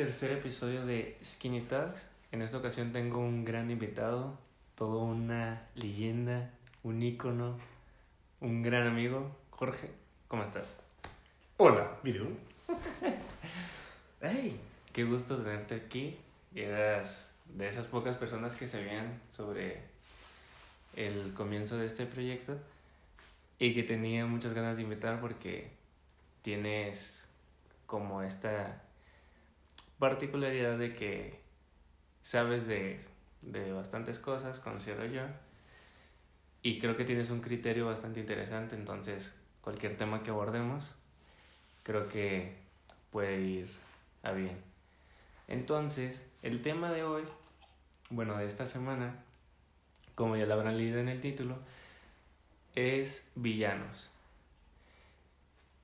Tercer episodio de Skinny Talks. En esta ocasión tengo un gran invitado, todo una leyenda, un ícono, un gran amigo. Jorge, ¿cómo estás? Hola, Viru. hey. Qué gusto tenerte aquí. Eras de esas pocas personas que sabían sobre el comienzo de este proyecto y que tenía muchas ganas de invitar porque tienes como esta particularidad de que sabes de, de bastantes cosas, considero yo, y creo que tienes un criterio bastante interesante, entonces cualquier tema que abordemos creo que puede ir a bien. Entonces, el tema de hoy, bueno, de esta semana, como ya lo habrán leído en el título, es villanos.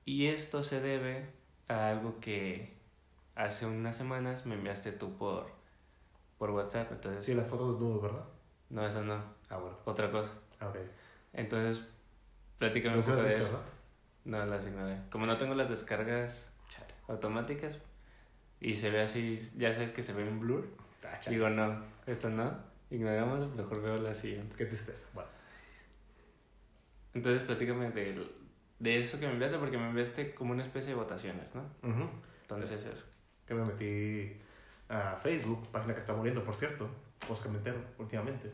Y esto se debe a algo que hace unas semanas me enviaste tú por, por WhatsApp. Entonces, Sí, las fotos desnudos, ¿verdad? no, eso no, Ah, bueno. otra cosa. A ver. Entonces, platícame ¿No un poco las de viste, eso. No, las ignoré. Como no tengo las descargas Chale. automáticas y se ve así, ya sabes que se ve en blur. Ah. Digo, no, esto no. Ignoramos, mejor veo la siguiente. Qué tristeza. Bueno. Entonces, platícame de eso que me enviaste, porque me enviaste como una especie de votaciones, ¿no? Ujú. Entonces, eso. Que me metí a Facebook, página que está muriendo, por cierto. Oscar Mentero, últimamente.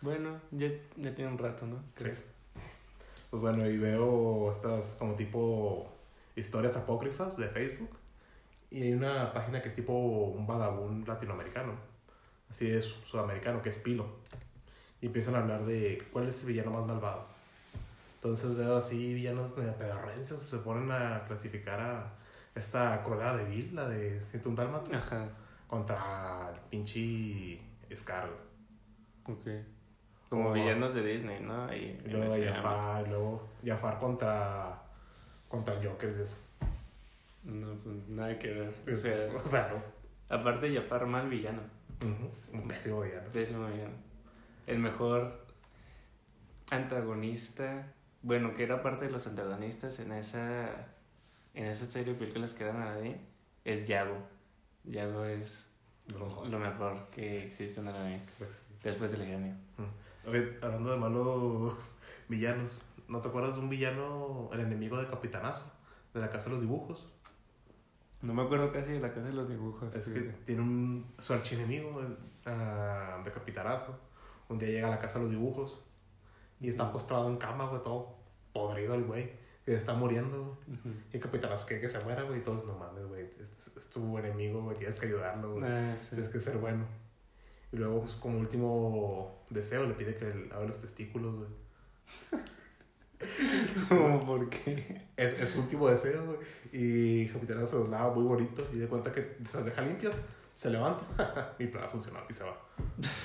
Bueno, ya, ya tiene un rato, ¿no? Sí. Pues bueno, y veo estas como tipo historias apócrifas de Facebook. Y hay una página que es tipo un vagabundo latinoamericano. Así es, sudamericano, que es Pilo. Y empiezan a hablar de cuál es el villano más malvado. Entonces veo así villanos medio pedorrencios. Se ponen a clasificar a esta Cruella de Vil, la de 101 Dálmatas, Ajá, contra el pinche Scar. ok. Como Como- villanos de Disney, ¿no? Ahí, Y luego en ese ámbito. Jafar, luego Jafar contra, contra el Joker. y eso. No, pues nada que ver. O sea, O sea, no. aparte Jafar, mal villano. Un pésimo villano. Pésimo villano. El mejor antagonista, bueno, que era parte de los antagonistas en esa, en esa serie de películas que eran Aladdin, es Yago. Yago es lo mejor. lo mejor que existe en Aladdin, después del genio. Oye, hablando de malos villanos, ¿no te acuerdas de un villano, el enemigo de Capitanazo, de la Casa de los Dibujos? No me acuerdo casi de la casa de los dibujos. Es que tiene un, su archienemigo ah, de Capitanazo. Un día llega a la Casa de los Dibujos y está postrado en cama, güey, todo podrido el güey, que está muriendo, güey. Y el Capitanazo quiere que se muera, güey, y todos, no mames, güey, es, es tu enemigo, güey, tienes que ayudarlo, güey. Ah, sí. Tienes que ser bueno. Y luego, pues, como último deseo, le pide que le abra los testículos, güey. ¿Cómo por qué? Es, es su último deseo, güey. Y Capitán se los lava muy bonito y de cuenta que se las deja limpias, se levanta. Mi plan funcionó y se va.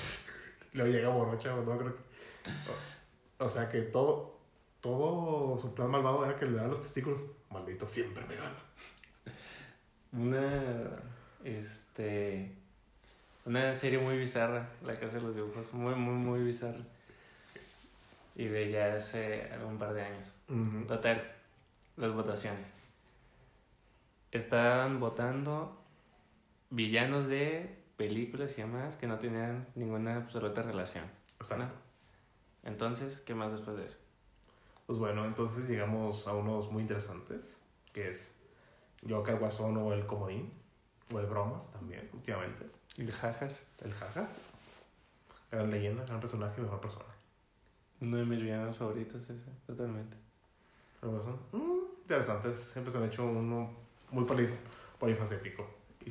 luego llega borracha, no creo que. O, o sea que todo, todo su plan malvado era que le dan los testículos. Maldito, siempre me gana. Una, este, una serie muy bizarra, La Casa de los Dibujos, muy, muy, muy bizarra. Y de ya hace algún par de años. Total, las votaciones. Estaban votando villanos de películas y demás que no tenían ninguna absoluta relación. Exacto. Entonces, ¿qué más después de eso? Pues bueno, entonces llegamos a unos muy interesantes, que es Joker Guasón o el Comodín, o el Bromas también, últimamente. El Jajas, El Jajas. Gran leyenda, gran personaje mejor persona. uno de mis villanos favoritos ese, totalmente. El Guasón, mm, interesantes, siempre se han hecho uno muy poli- polifacético. Y,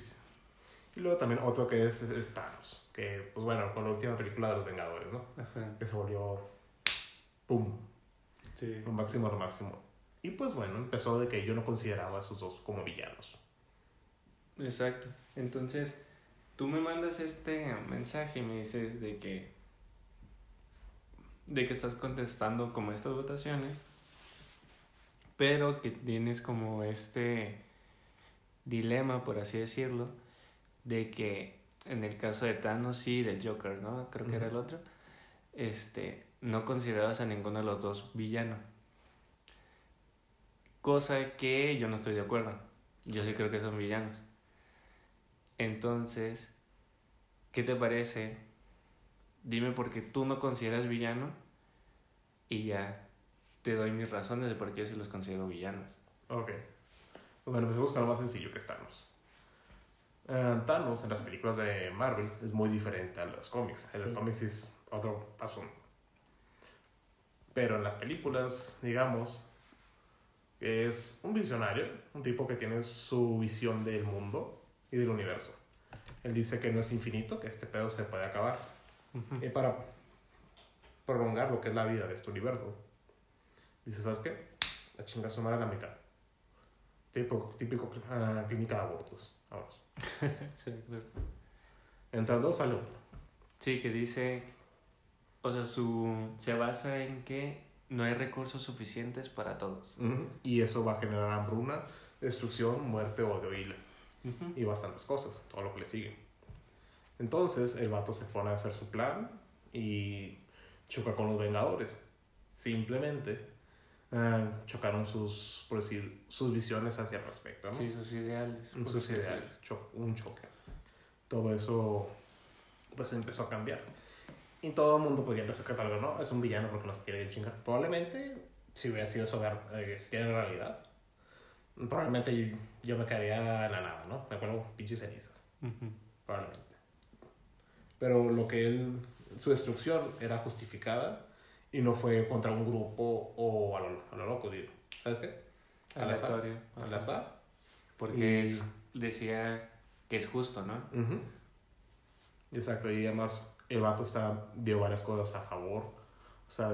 y luego también otro que es, es Thanos, que pues bueno, con la última película de los Vengadores, ¿no? Ajá, Que se volvió, ¡pum!, lo máximo, lo máximo. Y pues bueno, empezó de que yo no consideraba a esos dos como villanos. Exacto. Entonces, tú me mandas este mensaje y me dices de que de que estás contestando como estas votaciones, pero que tienes como este dilema, por así decirlo, de que en el caso de Thanos y del Joker, ¿no? Creo que era el otro. Este, no considerabas a ninguno de los dos villano. Cosa que yo no estoy de acuerdo. yo sí creo que son villanos. Entonces, ¿qué te parece? Dime por qué tú no consideras villano y ya te doy mis razones de por qué yo sí los considero villanos. Ok. Bueno, empecemos con lo más sencillo que es Thanos. Eh, Thanos en las películas de Marvel es muy diferente a los cómics. En los Sí. cómics es otro paso. Pero en las películas, digamos, es un visionario, un tipo que tiene su visión del mundo y del universo. Él dice que no es infinito, que este pedo se puede acabar. Y para prolongar lo que es la vida de este universo, dice, ¿sabes qué? La chinga su madre a la mitad. Típico, típico ah, clínica de abortos. Vamos. Sí, claro. Entre dos sale uno. Sí, que dice, o sea, su, se basa en que no hay recursos suficientes para todos. Ujú. Y eso va a generar hambruna, destrucción, muerte, odio y, y bastantes cosas, todo lo que le sigue. Entonces el vato se pone a hacer su plan y choca con los Vengadores. Simplemente ah, chocaron sus, por decir, sus visiones hacia el respecto, ¿no? Sí, sus ideales. sus ideales, cho- un choque. Todo eso pues empezó a cambiar. Y todo el mundo pues, ya empezó a catalogar, no, es un villano porque nos quiere chingar. Probablemente, si hubiera sido eso eh, si en realidad, probablemente yo, yo me quedaría en la nada, ¿no? Me acuerdo pinches cenizas, probablemente. Pero lo que él, su destrucción era justificada y no fue contra un grupo o a lo, a lo loco, digo. ¿Sabes qué? Al azar. Al azar. Porque Y- es- decía que es justo, ¿no? Ujú. Exacto, y además el vato está, dio varias cosas a favor. O sea,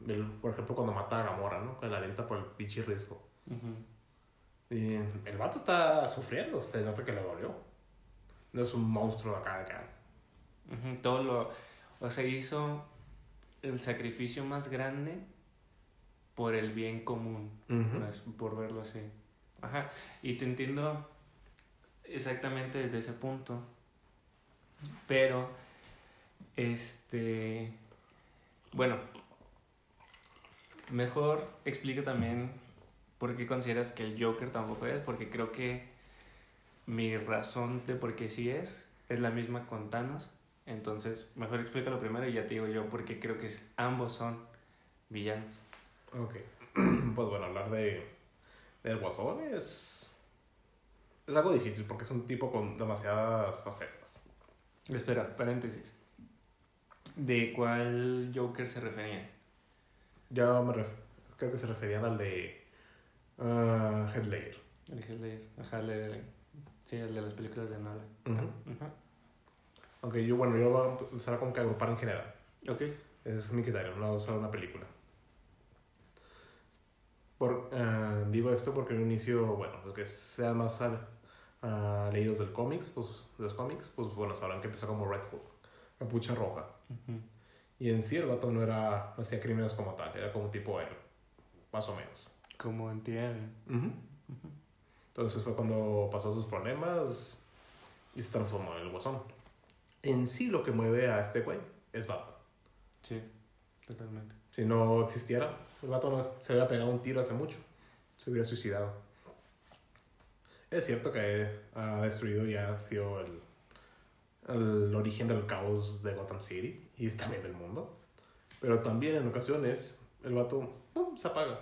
del- por ejemplo, cuando mata a Gamora, ¿no? Que la lenta por el pinche riesgo. Y el vato está sufriendo, se nota que le dolió. No es un monstruo acá, de acá. Todo lo. O sea, hizo el sacrificio más grande por el bien común, as- por verlo así. Ajá. Y te entiendo exactamente desde ese punto. Pero, este. Bueno, mejor explica también por qué consideras que el Joker tampoco es, porque creo que mi razón de por qué sí es es la misma con Thanos. Entonces, mejor explícalo primero y ya te digo yo porque creo que ambos son villanos. Ok. pues bueno, hablar de del Guasón es. Es algo difícil porque es un tipo con demasiadas facetas. Espera, paréntesis. ¿De cuál Joker se refería? Yo me ref- creo que se referían al de. ah, Heath Ledger. El Heath Ledger. Ajá, el de, sí, el de las películas de Nolan. Ujú. Ajá. Aunque yo, bueno, yo voy a empezar a como que agrupar en general. Ok. Ese es mi criterio, no solo una película. Por, eh, digo esto porque en un inicio, bueno, los que sean más ah, ah, leídos del cómics, pues, de los cómics, pues bueno, sabrán que empezó como Red Hood, capucha roja. Ujú. Y en sí el vato no era, no hacía crímenes como tal, era como tipo héroe, más o menos. Como antihéroe. Entonces fue cuando pasó sus problemas y se transformó en el guasón. En sí lo que mueve a este güey es Batman. Sí, totalmente. Si no existiera, el vato no, se hubiera pegado un tiro hace mucho. Se hubiera suicidado. Es cierto que ha destruido y ha sido el, el origen del caos de Gotham City y también del mundo. Pero también en ocasiones el vato ¡pum! se apaga.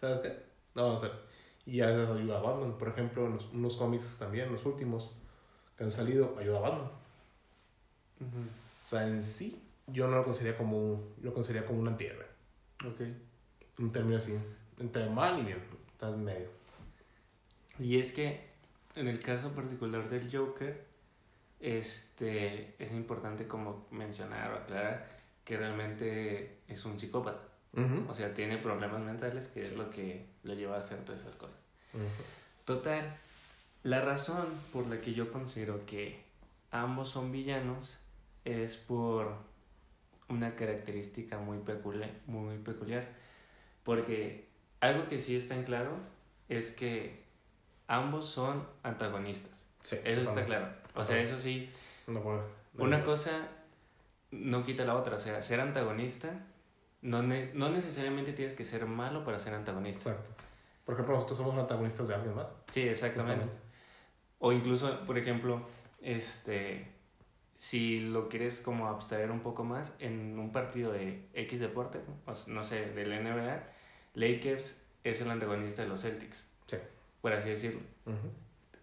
¿Sabes qué? No va a hacer. Y a veces ayuda a Batman. Por ejemplo, en los- unos cómics también, los últimos que han salido, ayuda a Batman. Ujú. O sea, en sí, yo no lo consideraría como, lo consideraría como un antihéroe. Ok. Un término así, entre mal y bien, está en medio. Y es que en el caso particular del Joker, este, es importante como mencionar o aclarar que realmente es un psicópata. O sea, tiene problemas mentales que es lo que lo lleva a hacer todas esas cosas. Total, la razón por la que yo considero que ambos son villanos es por una característica muy peculiar, muy peculiar. Porque algo que sí está en claro es que ambos son antagonistas. Sí, Eso está claro. O sea, eso sí, No puedo- no una puedo. cosa no quita la otra. O sea, ser antagonista no, ne- no necesariamente tienes que ser malo para ser antagonista. Exacto. Por ejemplo, nosotros somos antagonistas de alguien más. Sí, exactamente. justamente. O incluso, por ejemplo, este, si lo quieres como abstraer un poco más, en un partido de X deporte, ¿no? O sea, no sé, del NBA, Lakers es el antagonista de los Celtics, Sí. por así decirlo. Ujú.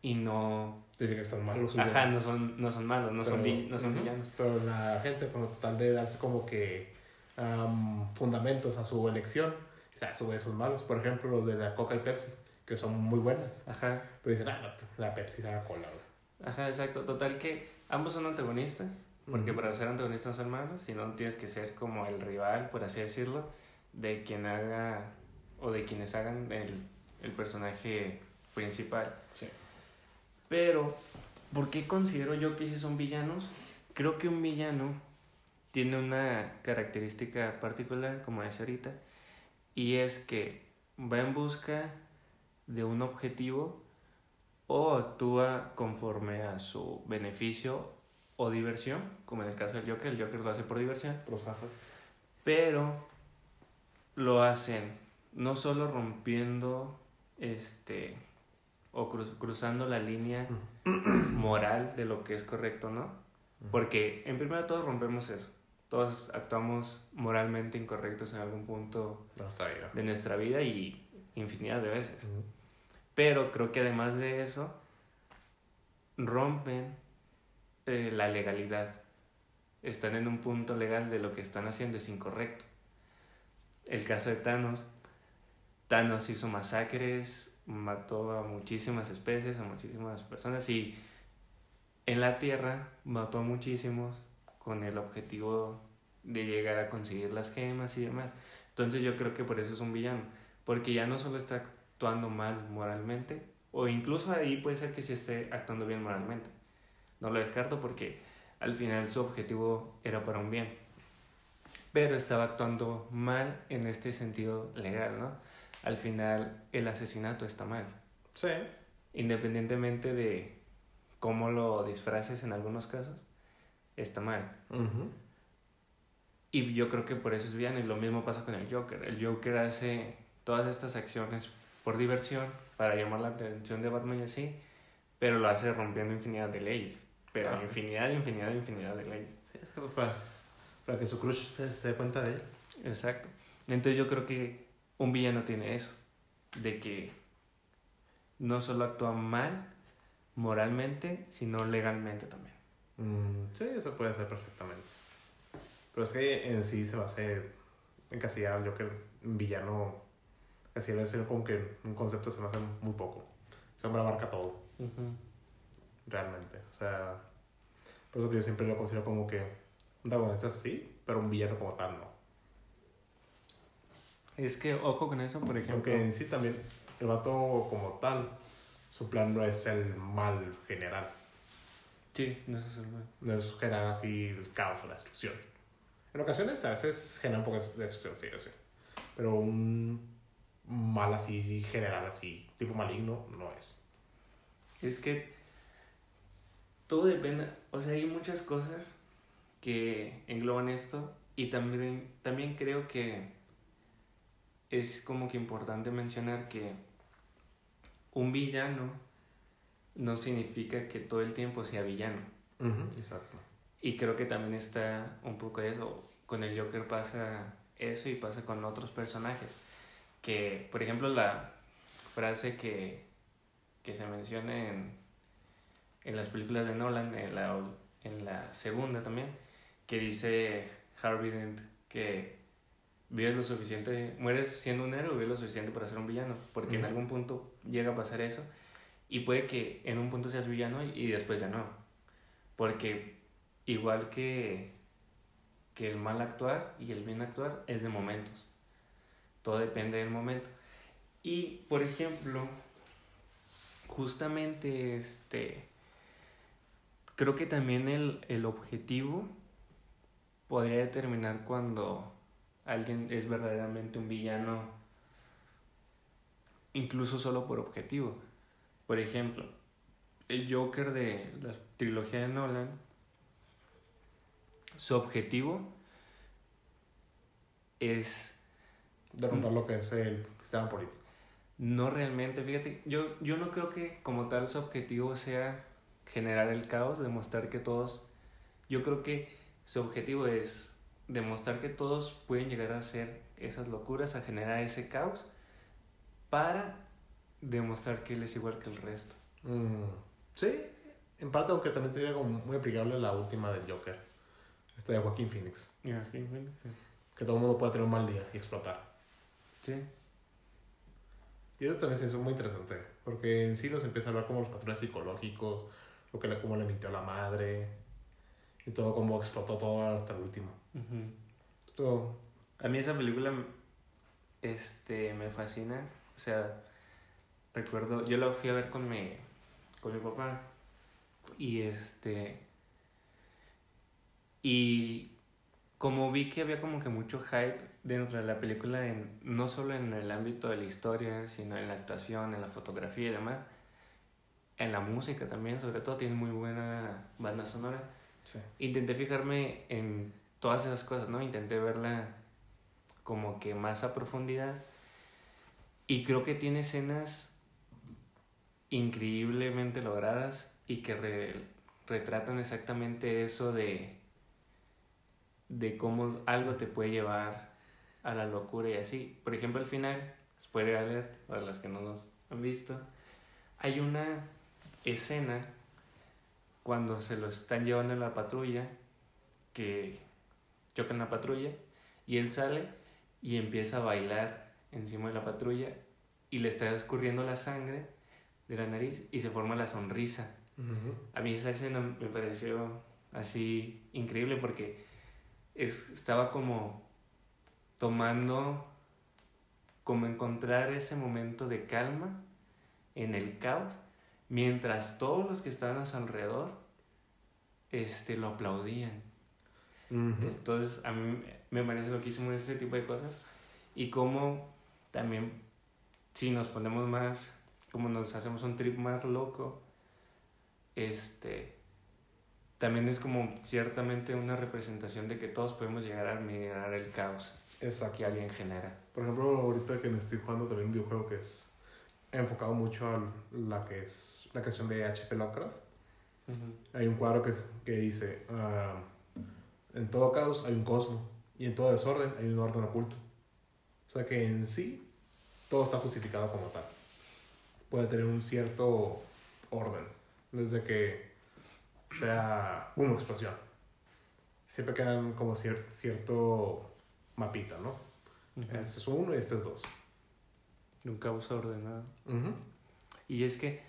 Y no, Diría que están malos. ajá, no son, no son malos, no son, vi- no son villanos. Pero la gente, con tal de darse como que am, fundamentos a su elección, o sea, a su vez son malos. Por ejemplo, los de la Coca y Pepsi, que son muy buenas. Ajá, Pero dicen, ah, no, la Pepsi da cola, ajá, exacto. Total que ambos son antagonistas, porque para ser antagonistas son hermanos, si no tienes que ser como el rival, por así decirlo, de quien haga o de quienes hagan el, el personaje principal. Sí. Pero, ¿por qué considero yo que sí son villanos? Creo que un villano tiene una característica particular, como decía ahorita, y es que va en busca de un objetivo o actúa conforme a su beneficio o diversión, como en el caso del Joker, el Joker lo hace por diversión, Los jajas. pero lo hacen no solo rompiendo este o cru- cruzando la línea moral de lo que es correcto, ¿no? Porque en primero todos rompemos eso. Todos actuamos moralmente incorrectos en algún punto de nuestra vida y infinidad de veces. Pero creo que además de eso, rompen eh, la legalidad. Están en un punto legal de lo que están haciendo es incorrecto. El caso de Thanos, Thanos hizo masacres, mató a muchísimas especies, a muchísimas personas y en la Tierra mató a muchísimos con el objetivo de llegar a conseguir las gemas y demás. Entonces yo creo que por eso es un villano, porque ya no solo está actuando mal moralmente, o incluso ahí puede ser que sí esté actuando bien moralmente. No lo descarto porque al final su objetivo era para un bien. Pero estaba actuando mal en este sentido legal, ¿no? Al final el asesinato está mal. Sí. Independientemente de cómo lo disfraces en algunos casos, está mal. Ujú. Y yo creo que por eso es villano. Y lo mismo pasa con el Joker. El Joker hace todas estas acciones por diversión, para llamar la atención de Batman y así, pero lo hace rompiendo infinidad de leyes. Pero Ah, infinidad, infinidad, infinidad de leyes. Sí, es que para, para que su crush se, se dé cuenta de él. Exacto. Entonces yo creo que un villano tiene eso, de que no solo actúa mal moralmente, sino legalmente también. Mm, sí, eso puede ser perfectamente. Pero es que en sí se va a hacer encasillar yo que un villano, casi es como que un concepto se me hace muy poco. Ese hombre abarca todo, realmente. O sea, por eso que yo siempre lo considero como que un antagonista sí, pero un villano como tal no. Es que, ojo con eso, por ejemplo. Porque en sí también el vato como tal, su plan no es el mal general. Sí, no es el mal. No es generar así el caos o la destrucción. En ocasiones a veces genera un poco de destrucción, sí, yo sé. Pero un mal así general, así, tipo maligno, no es. Es que todo depende, o sea, hay muchas cosas que engloban esto y también, también creo que es como que importante mencionar que un villano no significa que todo el tiempo sea villano. Exacto. Y creo que también está un poco eso. Con el Joker pasa eso y pasa con otros personajes. Que, por ejemplo, la frase que, que se menciona en, en las películas de Nolan, en la, en la segunda también, que dice Harvey Dent que vives lo suficiente, mueres siendo un héroe, vives lo suficiente para ser un villano, porque en algún punto llega a pasar eso y puede que en un punto seas villano y después ya no, porque igual que, que el mal actuar y el bien actuar es de momentos, todo depende del momento. Y, por ejemplo, justamente este, creo que también el, el objetivo podría determinar cuando alguien es verdaderamente un villano, incluso solo por objetivo. Por ejemplo, el Joker de la trilogía de Nolan, su objetivo es Derrumbar lo que es el sistema político. no realmente, fíjate, yo, yo no creo que como tal su objetivo sea generar el caos, demostrar que todos, yo creo que su objetivo es demostrar que todos pueden llegar a hacer esas locuras, a generar ese caos, para demostrar que él es igual que el resto. Mm, sí, en parte, aunque también sería como muy aplicable la última del Joker, esta de Joaquín Phoenix, sí. que todo el mundo puede tener un mal día y explotar. Sí. Y eso también se hizo muy interesante, porque en sí nos empieza a hablar como los patrones psicológicos, lo que le, cómo le mintió la madre, y todo cómo explotó todo hasta el último. Todo, A mí esa película este, me fascina. O sea, recuerdo, yo la fui a ver con mi, con mi papá. Y este. Y como vi que había como que mucho hype dentro de la película, en, no solo en el ámbito de la historia, sino en la actuación, en la fotografía y demás. En la música también, sobre todo, tiene muy buena banda sonora sí. intenté fijarme en todas esas cosas, ¿no? Intenté verla como que más a profundidad. Y creo que tiene escenas increíblemente logradas y que re- retratan exactamente eso de, de cómo algo te puede llevar a la locura y así. Por ejemplo, al final, spoiler alert, para las que no nos han visto, hay una escena cuando se los están llevando en la patrulla, que chocan la patrulla, y él sale y empieza a bailar encima de la patrulla y le está escurriendo la sangre de la nariz y se forma la sonrisa. A mí esa escena me pareció así increíble porque es- estaba como tomando, como encontrar ese momento de calma en el caos, mientras todos los que estaban a su alrededor este, lo aplaudían. Ujú. Entonces, a mí me parece loquísimo ese tipo de cosas. Y como también, si nos ponemos más, como nos hacemos un trip más loco, este, también es como ciertamente una representación de que todos podemos llegar a mirar el caos Exacto. que alguien genera. Por ejemplo, ahorita que me estoy jugando también un videojuego que es enfocado mucho a la que es la creación de H.P. Lovecraft. Hay un cuadro que, que dice, ah, en todo caos hay un cosmo y en todo desorden hay un orden oculto. O sea que en sí todo está justificado como tal. Puede tener un cierto orden, desde que sea una explosión. Siempre quedan como cier- cierto mapita, ¿no? Este es uno y este es dos. Un caos ordenado. Y es que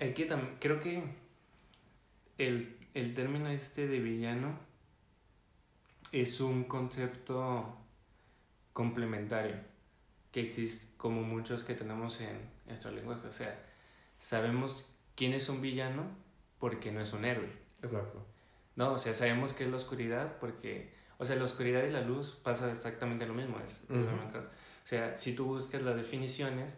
aquí creo que el, el término este de villano es un concepto complementario que existe como muchos que tenemos en nuestro lenguaje. O sea, sabemos quién es un villano porque no es un héroe. Exacto. No, o sea, sabemos que es la oscuridad porque, o sea, la oscuridad y la luz pasa exactamente lo mismo. Es. O sea, si tú buscas las definiciones,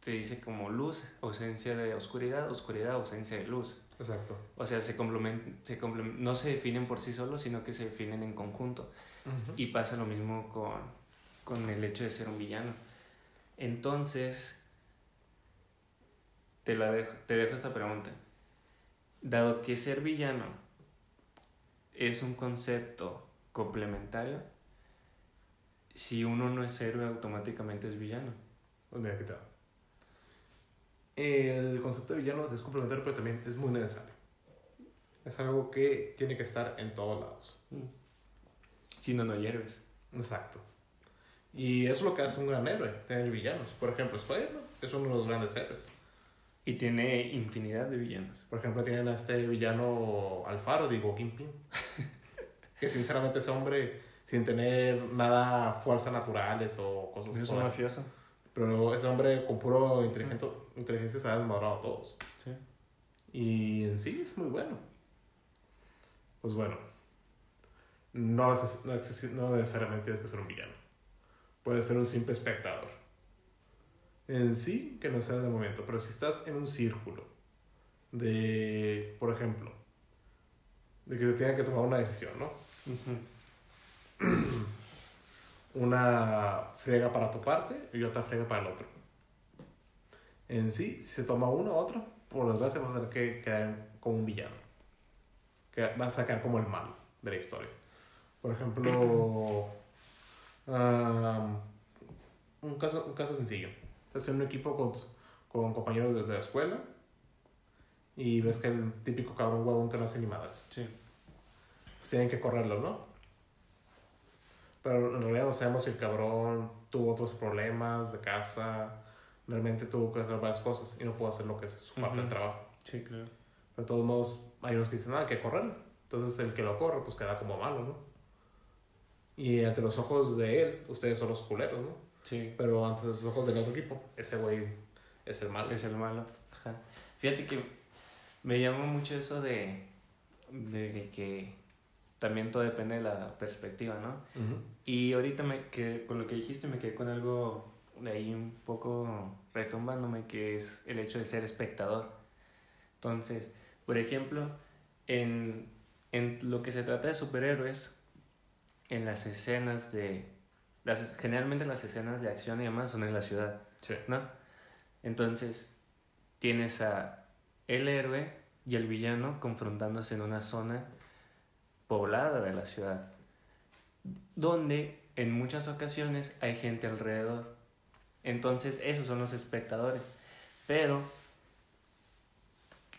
te dice como luz, ausencia de oscuridad, oscuridad, ausencia de luz. Exacto. O sea, se complemen- se no se definen por sí solos, sino que se definen en conjunto. Y pasa lo mismo con, con el hecho de ser un villano. Entonces, te, la dejo, te dejo esta pregunta. Dado que ser villano es un concepto complementario, si uno no es héroe, automáticamente es villano. Pues mira. El concepto de villano es complementario, pero también es muy necesario. Es algo que tiene que estar en todos lados. Si no, no héroes. Exacto. Y eso es lo que hace un gran héroe, tener villanos. Por ejemplo, Spider-Man es uno de los grandes héroes. Y tiene infinidad de villanos. Por ejemplo, tienen a este villano Alfaro, digo, Kingpin. que sinceramente ese hombre, sin tener nada fuerzas naturales o cosas Es un mafioso. Pero ese hombre con puro inteligencia, inteligencia se ha desmadrado a todos. Sí. Y en sí es muy bueno. Pues bueno, no, neces- no, neces- no necesariamente tienes que ser un villano. Puedes ser un simple espectador. En sí, que no sea de momento, pero si estás en un círculo de, por ejemplo, de que se tiene que tomar una decisión, ¿no? Ujú. una friega para tu parte y otra friega para el otro. En sí, si se toma uno u otro, por desgracia vas a tener que quedar como un villano. Que vas a sacar como el malo de la historia. Por ejemplo, um, un, caso, un caso sencillo. Estás en un equipo con, con compañeros desde la escuela y ves que el típico cabrón huevón que no hace ni madres. Sí. Pues tienen que correrlo, ¿no? Pero en realidad no sabemos si el cabrón tuvo otros problemas de casa, realmente tuvo que hacer varias cosas y no pudo hacer lo que es su parte del Ujú. trabajo. Sí, claro. Pero de todos modos, hay unos que dicen, nada, hay que correr. Entonces el que lo corre, pues queda como malo, ¿no? Y ante los ojos de él, ustedes son los culeros, ¿no? Sí. Pero ante los ojos del otro equipo, ese güey es el malo. Es el malo. Ajá. Fíjate que me llama mucho eso de, de que también todo depende de la perspectiva, ¿no? Ujú. Y ahorita me, que, con lo que dijiste me quedé con algo de ahí un poco retumbándome, que es el hecho de ser espectador. Entonces, por ejemplo, en, en lo que se trata de superhéroes, en las escenas de... Las, generalmente las escenas de acción y demás son en la ciudad. Sí. ¿no? Entonces, tienes a el héroe y el villano confrontándose en una zona poblada de la ciudad, donde en muchas ocasiones hay gente alrededor. Entonces, esos son los espectadores. Pero,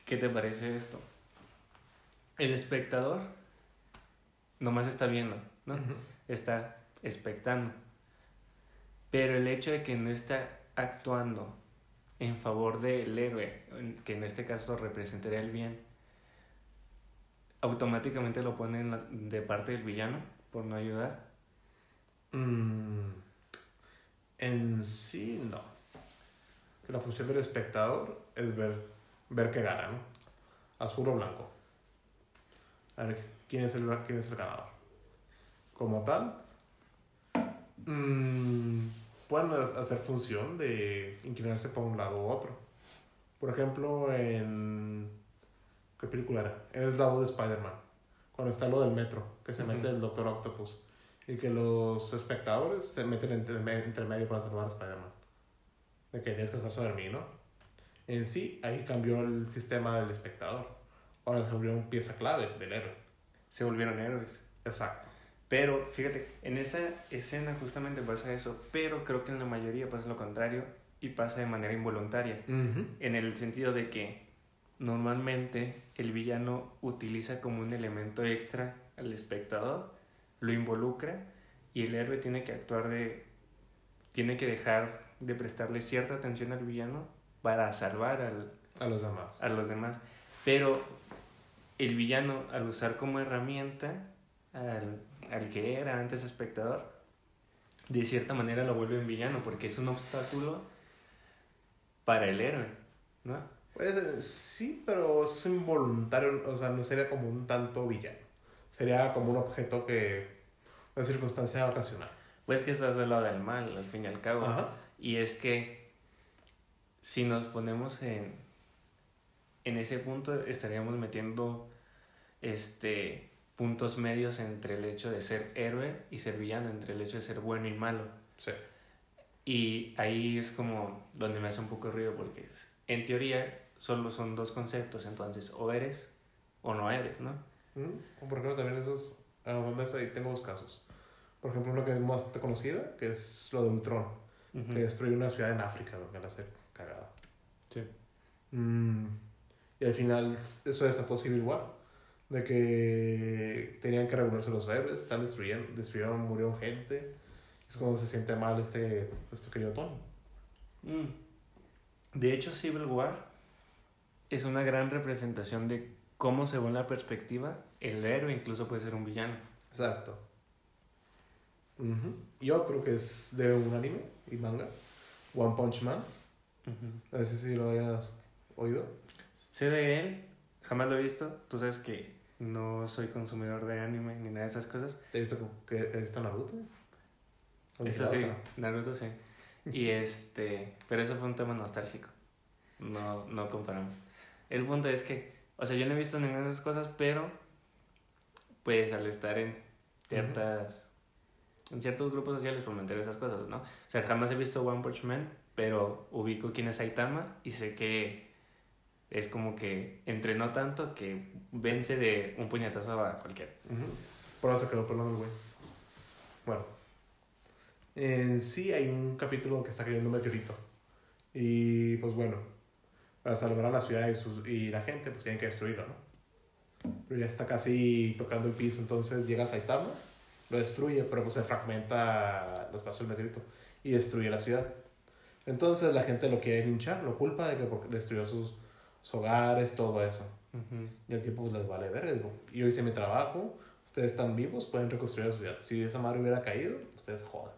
¿qué te parece esto? El espectador nomás está viendo, ¿no? Está expectando. Pero el hecho de que no está actuando en favor del héroe, que en este caso representaría el bien, automáticamente lo pone en la- de parte del villano por no ayudar. Mm, en sí, no. La función del espectador es ver, ver qué gana, ¿no? Azul o blanco. A ver, ¿quién es el, quién es el ganador? Como tal, mm, pueden ha- hacer función de inclinarse por un lado u otro. Por ejemplo, en... ¿Qué película era? En el lado de Spider-Man. Cuando está lo del metro, que se mete Ujú. el Doctor Octopus. Y que los espectadores se meten entre, entre medio para salvar a Spider-Man. De que estar sobre mí, ¿no? En sí, ahí cambió el sistema del espectador. Ahora se volvió una pieza clave del héroe. Se volvieron héroes. Exacto. Pero fíjate, en esa escena justamente pasa eso, pero creo que en la mayoría pasa lo contrario y pasa de manera involuntaria. En el sentido de que normalmente el villano utiliza como un elemento extra al espectador, lo involucra y el héroe tiene que actuar de... tiene que dejar de prestarle cierta atención al villano para salvar al, A los demás. a los demás. Pero el villano, al usar como herramienta al, al que era antes espectador, de cierta manera lo vuelve un villano porque es un obstáculo para el héroe, ¿no? Pues sí, pero es involuntario, o sea, no sería como un tanto villano. Sería como un objeto que, una circunstancia ocasional. Pues que estás del lado del mal, al fin y al cabo. Ajá. Y es que si nos ponemos en, en ese punto, estaríamos metiendo este, puntos medios entre el hecho de ser héroe y ser villano, entre el hecho de ser bueno y malo. Sí. Y ahí es como donde me hace un poco ruido porque en teoría solo son dos conceptos, entonces o eres o no eres, ¿no? Mm, o Por ejemplo, también esos, hablando de eso, ahí tengo dos casos. Por ejemplo, uno que es bastante conocida, que es lo de Ultron, que destruye una ciudad en África, lo que la hace cagada. Sí. Mm, y al final eso desató Civil War. De que tenían que regularse los héroes, están destruyendo, destruyeron, murieron gente. Es como se siente mal este, este querido Tony. Mm. De hecho, Civil War es una gran representación de cómo, según la perspectiva, el héroe incluso puede ser un villano. Exacto. Ujú. Y otro que es de un anime y manga, One Punch Man. A ver si lo hayas oído. Sé de él, jamás lo he visto. Tú sabes que no soy consumidor de anime ni nada de esas cosas. ¿Te has visto que, que he visto Naruto? Eso sí, Naruto sí. Y este, pero eso fue un tema nostálgico. No, no comparamos. El punto es que, o sea, yo no he visto ninguna de esas cosas, pero pues al estar en ciertas en ciertos grupos sociales por meter esas cosas, ¿no? O sea, jamás he visto One Punch Man, pero ubico quién es Saitama y sé que es como que entrenó tanto que vence de un puñetazo a cualquiera. Ujú. Por eso quedó pelón el güey. Bueno. En sí hay un capítulo que está cayendo un meteorito. Y pues bueno, para salvar a la ciudad y, sus, y la gente, pues tienen que destruirlo, ¿no? Pero ya está casi tocando el piso, entonces llega Saitama, lo destruye, pero pues se fragmenta los pasos del meteorito y destruye la ciudad. Entonces la gente lo quiere linchar, lo culpa de que destruyó sus, sus hogares, todo eso. Ujú. Y el tiempo pues, les vale ver. Digo, yo hice mi trabajo, ustedes están vivos, pueden reconstruir la ciudad. Si esa madre hubiera caído, ustedes jodan.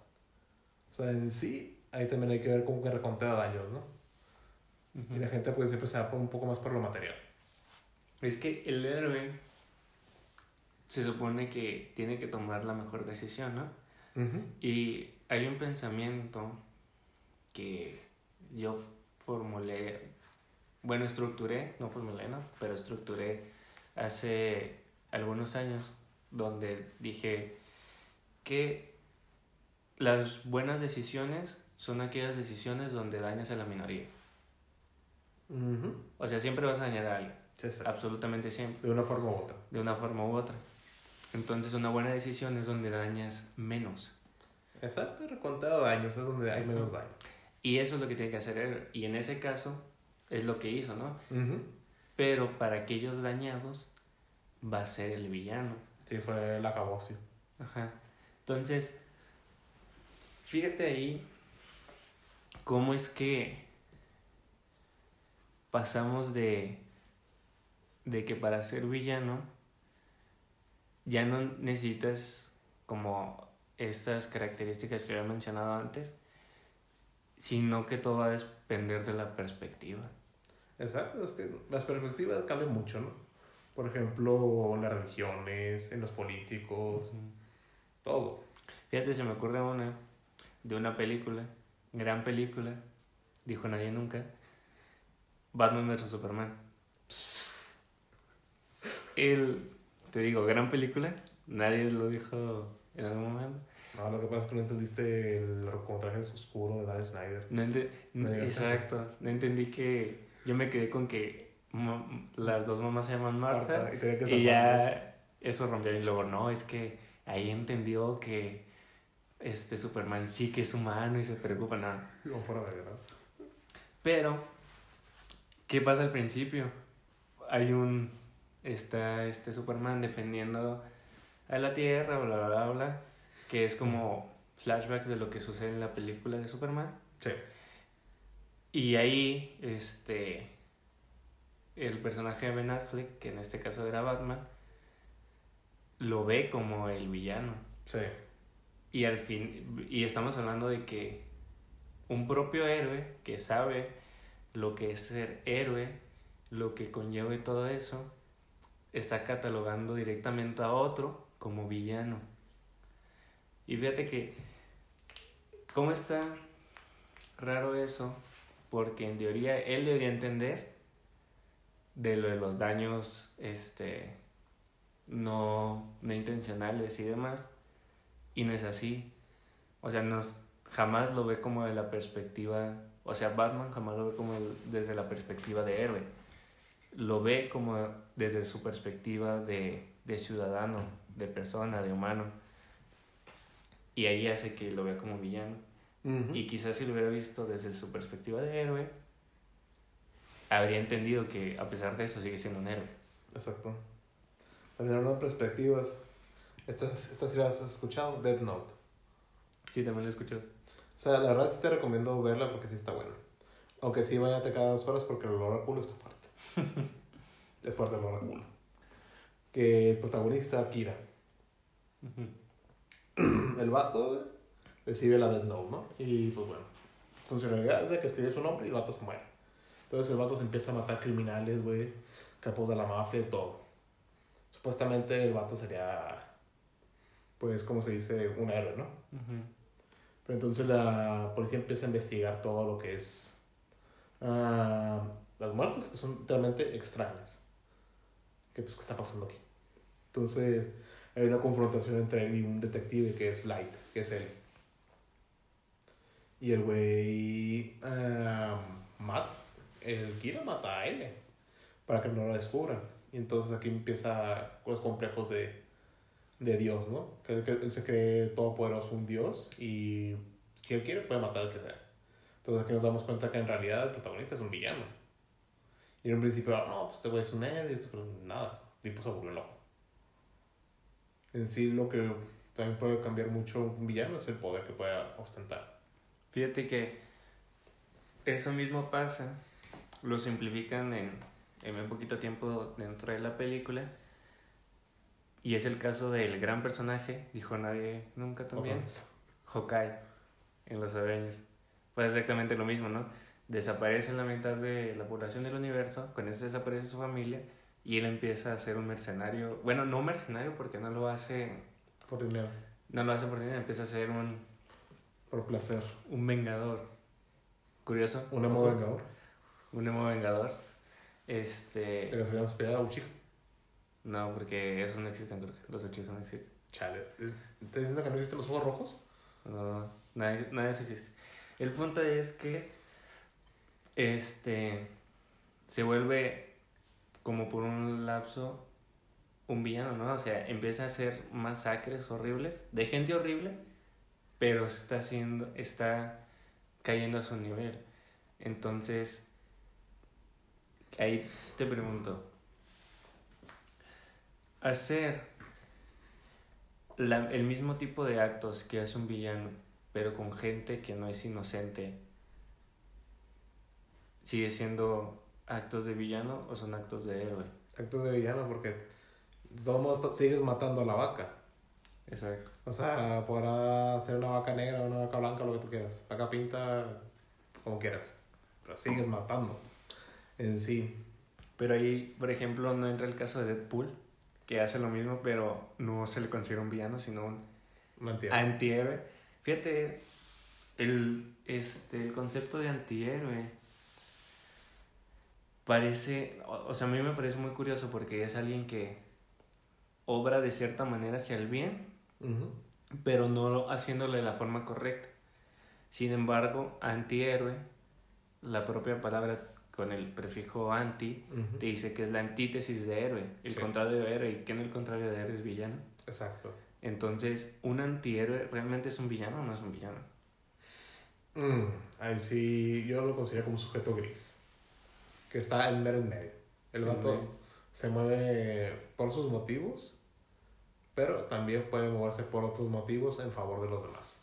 O sea, en sí, ahí también hay que ver cómo que recontea daños, ¿no? Ujú. Y la gente pues siempre se va un poco más por lo material. Es que el héroe se supone que tiene que tomar la mejor decisión, ¿no? Y hay un pensamiento que yo formulé, bueno, estructuré, no formulé, ¿no? Pero estructuré hace algunos años, donde dije que las buenas decisiones son aquellas decisiones donde dañas a la minoría. Ujú. O sea, siempre vas a dañar a alguien, Sí, sí. absolutamente siempre, De una forma u otra. de una forma u otra. Entonces, una buena decisión es donde dañas menos. Exacto, reconteo daños es donde hay menos daño. Y eso es lo que tiene que hacer él. Y en ese caso, es lo que hizo, ¿no? Ujú. Pero para aquellos dañados, va a ser el villano. Sí, fue el acabosio. Ajá. Entonces, fíjate ahí cómo es que pasamos de, de que para ser villano ya no necesitas como estas características que había mencionado antes, sino que todo va a depender de la perspectiva. Exacto, es que las perspectivas cambian mucho, ¿no? Por ejemplo, en las religiones, en los políticos, todo. Fíjate, se me ocurre una de una película, gran película, dijo nadie nunca, Batman vs Superman. El, te digo, gran película, nadie lo dijo en algún momento. No, lo que pasa es que no entendiste el contraje oscuro de Dan Snyder. No ente- No exacto, no entendí que yo me quedé con que las dos mamás se llaman Martha Marta, y que y ya eso rompió y luego no, es que ahí entendió que este Superman sí que es humano y se preocupa, no. De ¿no? Pero, ¿qué pasa al principio? Hay un. Está este Superman defendiendo a la Tierra, bla, bla, bla, bla. Que es como flashbacks de lo que sucede en la película de Superman. Sí. Y ahí, este. El personaje de Ben Affleck, que en este caso era Batman, lo ve como el villano. Sí. Y al fin, y estamos hablando de que un propio héroe que sabe lo que es ser héroe, lo que conlleva todo eso, está catalogando directamente a otro como villano. Y fíjate que, ¿cómo está raro eso? Porque en teoría él debería entender de lo de los daños este, no, no intencionales y demás. Y no es así. O sea, no, jamás lo ve como de la perspectiva. O sea, Batman jamás lo ve como desde la perspectiva de héroe. Lo ve como desde su perspectiva de, de ciudadano, de persona, de humano. Y ahí hace que lo vea como villano. Y quizás si lo hubiera visto desde su perspectiva de héroe, habría entendido que a pesar de eso sigue siendo un héroe. Exacto. Hablando de perspectivas, estas, estas sí las has escuchado, Death Note. Sí, también lo escucho. O sea, la verdad sí te recomiendo verla porque sí está buena. Aunque sí bañate cada dos horas porque el olor a culo está fuerte. es fuerte el olor a culo. Que el protagonista, Kira, el vato recibe la Death Note, ¿no? Y pues bueno, funcionalidad es de que escribe su nombre y el vato se muere. Entonces el vato se empieza a matar criminales, güey, capos de la mafia y todo. Supuestamente el vato sería, pues, como se dice, un héroe, ¿no? Pero entonces la policía empieza a investigar todo lo que es ah, las muertes, que son realmente extrañas. ¿Qué, pues, ¿Qué está pasando aquí? Entonces, hay una confrontación entre él y un detective que es Light, que es él. Y el güey ah, mata, el Kira mata a él para que no lo descubran. Y entonces aquí empieza los complejos de, de Dios, ¿no? Él, él se cree todopoderoso un Dios y que él quiere puede matar al que sea. Entonces aquí nos damos cuenta que en realidad el protagonista es un villano. Y en un principio, no, pues este güey es un héroe, esto, pero nada, el tipo se volvió loco. En sí, lo que también puede cambiar mucho un villano es el poder que pueda ostentar. Fíjate que eso mismo pasa, lo simplifican en, en un poquito tiempo dentro de la película. Y es el caso del gran personaje, dijo nadie nunca también. Hawkeye, en los Avengers. Pues exactamente lo mismo, ¿no? Desaparece la mitad de la población del universo, con eso desaparece su familia, y él empieza a ser un mercenario. Bueno, no mercenario porque no lo hace, Por dinero, no lo hace por dinero, empieza a ser un, por placer. un vengador. Curioso. Un emo vengador. Un emo vengador. Este. Te a un chico. No, porque esos no existen, creo que los hechizos no existen. Chale. ¿es- ¿Estás diciendo que no existen los ojos rojos? No, nada, nada de eso existe. El punto es que. Este. Se vuelve como por un lapso un villano, ¿no? O sea, empieza a hacer masacres horribles de gente horrible, pero está haciendo, está cayendo a su nivel. Entonces, ahí te pregunto, hacer la- el mismo tipo de actos que hace un villano, pero con gente que no es inocente, ¿sigue siendo actos de villano o son actos de héroe? Actos de villano porque de todos modos ta- sigues matando a la vaca. Exacto. O sea, podrá ser una vaca negra una vaca blanca, lo que tú quieras. Vaca pinta, como quieras. Pero sigues matando. En sí. Pero ahí, por ejemplo, no entra el caso de Deadpool, que hace lo mismo, pero no se le considera un villano, sino un antihéroe. Fíjate, el, este, el concepto de antihéroe parece, o, o sea, a mí me parece muy curioso porque es alguien que obra de cierta manera hacia el bien, pero no lo- haciéndole de la forma correcta. Sin embargo, antihéroe, la propia palabra con el prefijo anti, te dice que es la antítesis de héroe, el Sí. contrario de héroe, y que en el contrario de héroe es villano. Exacto. Entonces, ¿un antihéroe realmente es un villano o no es un villano? Mm, ahí sí, yo lo considero como un sujeto gris. Que está en mero en medio. El vato medio. se mueve por sus motivos, pero también puede moverse por otros motivos en favor de los demás.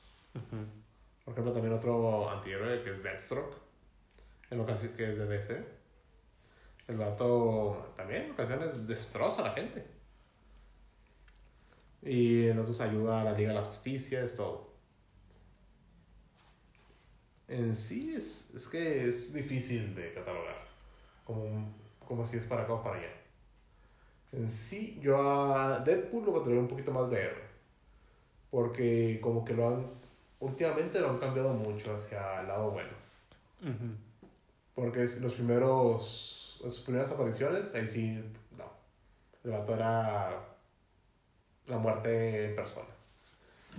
Por ejemplo, también otro antihéroe que es Deathstroke, en ocasión que es de DC. El vato también en ocasiones destroza a la gente. Y en otros ayuda a la Liga de la Justicia, es todo. En sí es, es que es difícil de catalogar, como, como si es para acá o para allá. En sí, yo a Deadpool lo considero un poquito más de héroe, porque como que lo han, últimamente lo han cambiado mucho hacia el lado bueno. Ujú. Porque los primeros, sus primeras apariciones, ahí sí, no. El vato era la muerte en persona.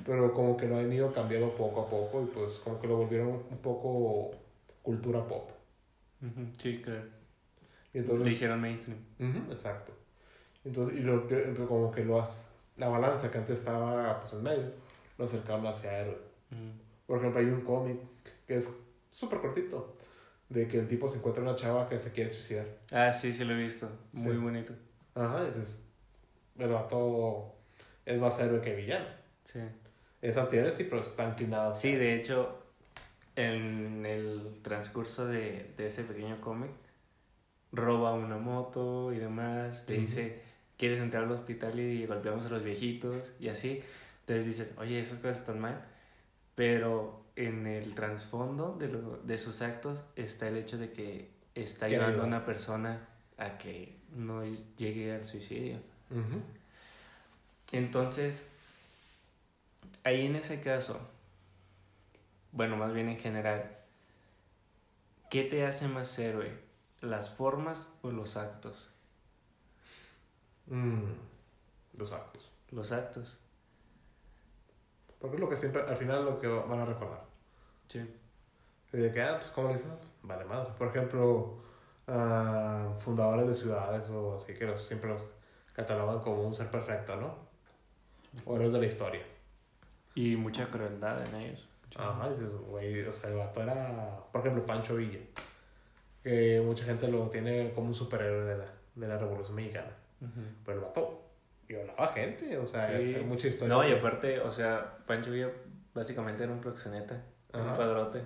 Pero como que lo han ido cambiando poco a poco y pues como que lo volvieron un poco cultura pop. Sí, claro. Y entonces, Le hicieron mainstream. Exacto. Entonces, y lo, como que lo has, la balanza que antes estaba pues en medio, lo acercaron hacia héroe. Ujú. Por ejemplo, hay un cómic que es súper cortito, de que el tipo se encuentra una chava que se quiere suicidar. Ah, sí, sí lo he visto. Muy Sí. bonito. Ajá, dices, el vato es más héroe que villano. Sí. Es antihéroe, sí, pero está inclinado. Sí, de hecho, en el transcurso de, de ese pequeño cómic, roba una moto y demás. Le dice, ¿quieres entrar al hospital y golpeamos a los viejitos? Y así. Entonces dices, oye, esas cosas están mal. Pero en el trasfondo de, lo- de sus actos está el hecho de que está ayudando a una persona a que no llegue al suicidio. Entonces, ahí en ese caso, bueno, más bien en general, ¿qué te hace más héroe? ¿Las formas o los actos? Mm, los actos. los actos. Porque es lo que siempre, al final, lo que van a recordar. Sí. Y de que, ah, pues, ¿cómo le dicen? Vale, madre. Por ejemplo, ah, fundadores de ciudades o así, que los, siempre los catalogan como un ser perfecto, ¿no? O héroes de la historia. Y mucha crueldad en ellos. Ajá, dices, güey, o sea, el vato era, por ejemplo, Pancho Villa, que mucha gente lo tiene como un superhéroe de la, de la Revolución Mexicana. Ujú. Pero el vato violaba gente, o sea, Sí. hay mucha historia. No, y aparte, o sea, Pancho Villa básicamente era un proxeneta, un padrote.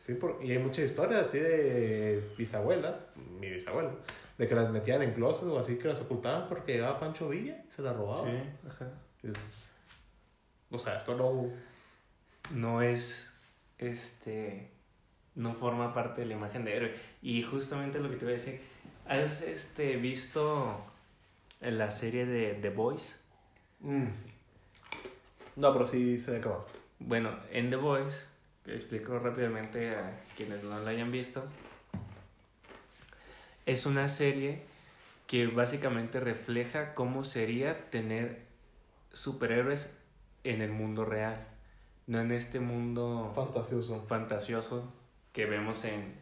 Sí, por- y hay muchas historias así de bisabuelas, mi bisabuela, de que las metían en closet o así, que las ocultaban porque llegaba Pancho Villa y se las robaba. Sí, ajá. Y O sea, esto no... No es, este, no forma parte de la imagen de héroe. Y justamente lo que te voy a decir, ¿has, este, visto la serie de The Boys? Mm. No, pero sí se acabó. Bueno, en The Voice, que explico rápidamente a quienes no la hayan visto, es una serie que básicamente refleja cómo sería tener superhéroes en el mundo real, no en este mundo Fantasioso. fantasioso que vemos en,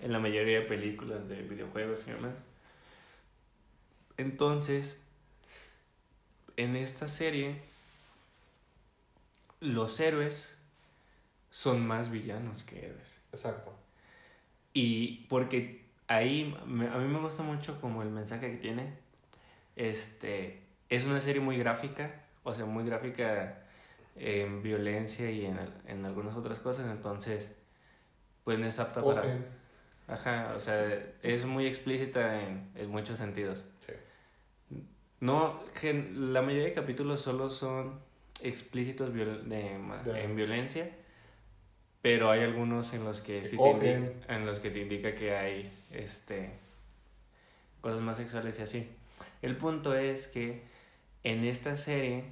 en la mayoría de películas de videojuegos y demás. Entonces, en esta serie, los héroes son más villanos que héroes. Exacto. Y porque ahí me- a mí me gusta mucho como el mensaje que tiene. Este, es una serie muy gráfica, o sea, muy gráfica en violencia y en, en algunas otras cosas, entonces, pues no es apta para... Ajá, o sea, es muy explícita en, en muchos sentidos. Sí. No, gen- la mayoría de capítulos solo son explícitos viol- de, en violencia, pero hay algunos en los que sí te Ok. indi- en los que te indica que hay este cosas más sexuales y así. El punto es que en esta serie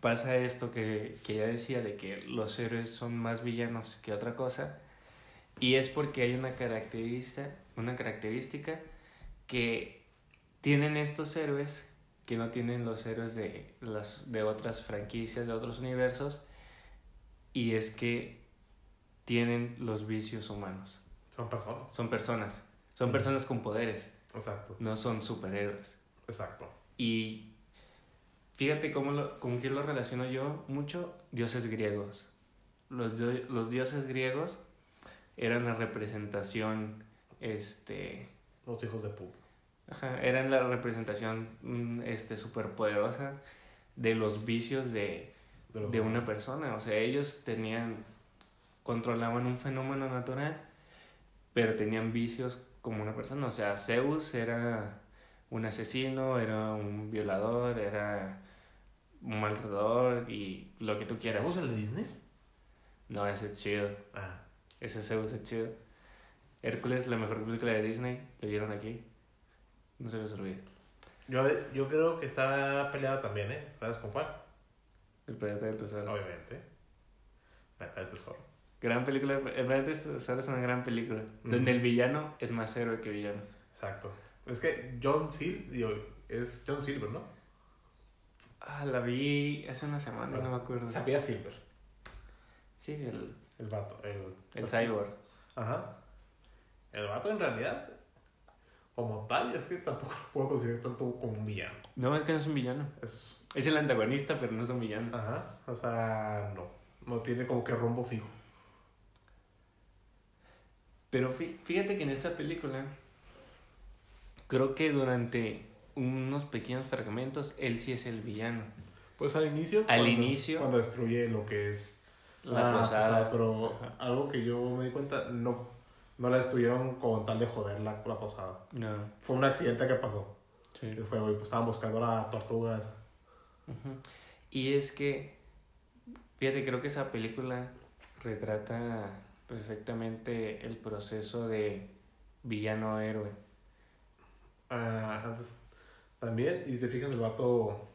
pasa esto que, que ya decía de que los héroes son más villanos que otra cosa y es porque hay una característica, una característica que tienen estos héroes que no tienen los héroes de, las, de otras franquicias, de otros universos, y es que tienen los vicios humanos. Son personas. Son personas, son personas con poderes, Exacto. no son superhéroes. Exacto. Y fíjate cómo lo, con qué lo relaciono yo mucho, dioses griegos. Los, los dioses griegos eran la representación, este, Los hijos de puta. Ajá, eran la representación mm, este, superpoderosa de los vicios de, De, una persona. O sea, ellos tenían, controlaban un fenómeno natural, pero tenían vicios como una persona. O sea, Zeus era un asesino, era un violador, era un maltratador y lo que tú quieras. ¿Vamos el de Disney? No, ese es chido. Ah. Ese Zeus es chido. Hércules, la mejor película de Disney, lo vieron aquí. No se les olvide. Yo, yo creo que está peleada también, ¿eh? ¿Sabes con cuál? El planeta del tesoro. Obviamente. La del tesoro. Gran película. El planeta del tesoro es una gran película. Donde el villano es más héroe que villano. Exacto. Es que John Silver, digo, es John Silver, ¿no? Ah, la vi hace una semana, no me acuerdo. Sabía Silver. Sí, el, El vato. El, el cyborg. Ajá. El vato en realidad, como tal, es que tampoco lo puedo considerar tanto como un villano. No, es que no es un villano. Es, Es el antagonista, pero no es un villano. ajá. O sea, no. No tiene como que rumbo fijo. Pero fí- fíjate que en esa película, creo que durante unos pequeños fragmentos, él sí es el villano. Pues al inicio. Al cuando- inicio. Cuando destruye lo que es La posada. pero Ajá. algo que yo me di cuenta, no, no la destruyeron con tal de joder la, la posada. No, Fue un accidente que pasó. sí. Fue, güey, pues estaban buscando la tortuga esa. Y es que, fíjate, creo que esa película retrata perfectamente el proceso de villano a héroe. Ah, antes- también, y si te fijas, el vato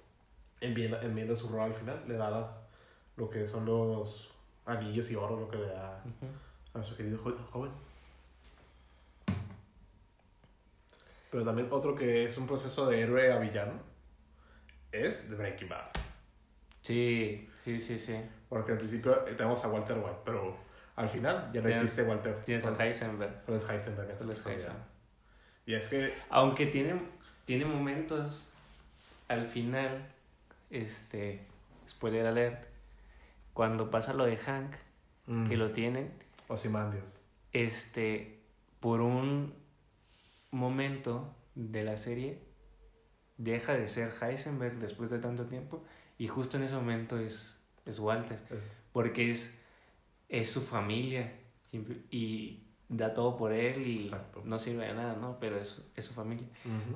enmienda, enmienda su rol al final, le da las, lo que son los anillos y oro, lo que le da a su querido jo- joven. Pero también otro que es un proceso de héroe a villano es de Breaking Bad. Sí, sí, sí, sí. Porque al principio eh, tenemos a Walter White, pero al final ya no Tienes- existe Walter. Tienes a Heisenberg. solo es Heisenberg Solo es. Heisenberg. Y es que. Aunque tiene, tiene momentos al final, este, spoiler alert, cuando pasa lo de Hank, mm, que lo tienen, Ozymandias. este, por un momento de la serie, deja de ser Heisenberg después de tanto tiempo, y justo en ese momento es, es Walter, porque es, es su familia, y da todo por él y Exacto. no sirve de nada, ¿no? Pero es, es su familia.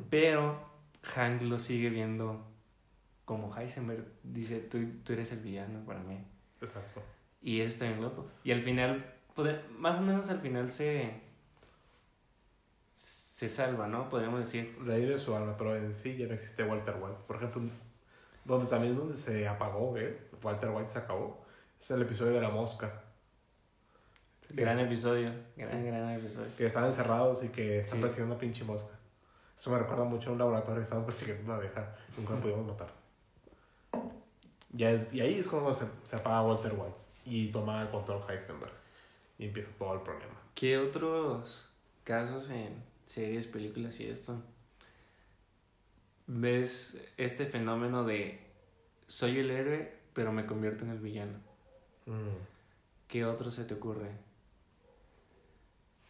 Pero Hank lo sigue viendo como Heisenberg. Dice, tú, tú eres el villano para mí. Exacto. Y es también loco. Y al final, pode- más o menos al final se, se salva, ¿no? Podríamos decir. Reír de su alma, pero en sí ya no existe Walter White. Por ejemplo, donde también donde se apagó él, Walter White se acabó, es el episodio de la mosca. Gran episodio. Gran, Sí. gran episodio. que están encerrados y que están Sí. persiguiendo una pinche mosca. Eso me recuerda mucho a un laboratorio que estábamos persiguiendo una abeja. Nunca la pudimos matar. Ya es- y ahí es cuando se, se apaga Walter White y toma el control Heisenberg. Y empieza todo el problema. ¿Qué otros casos en series, películas y esto? ¿Ves este fenómeno de soy el héroe, pero me convierto en el villano? Mm. ¿Qué otro se te ocurre?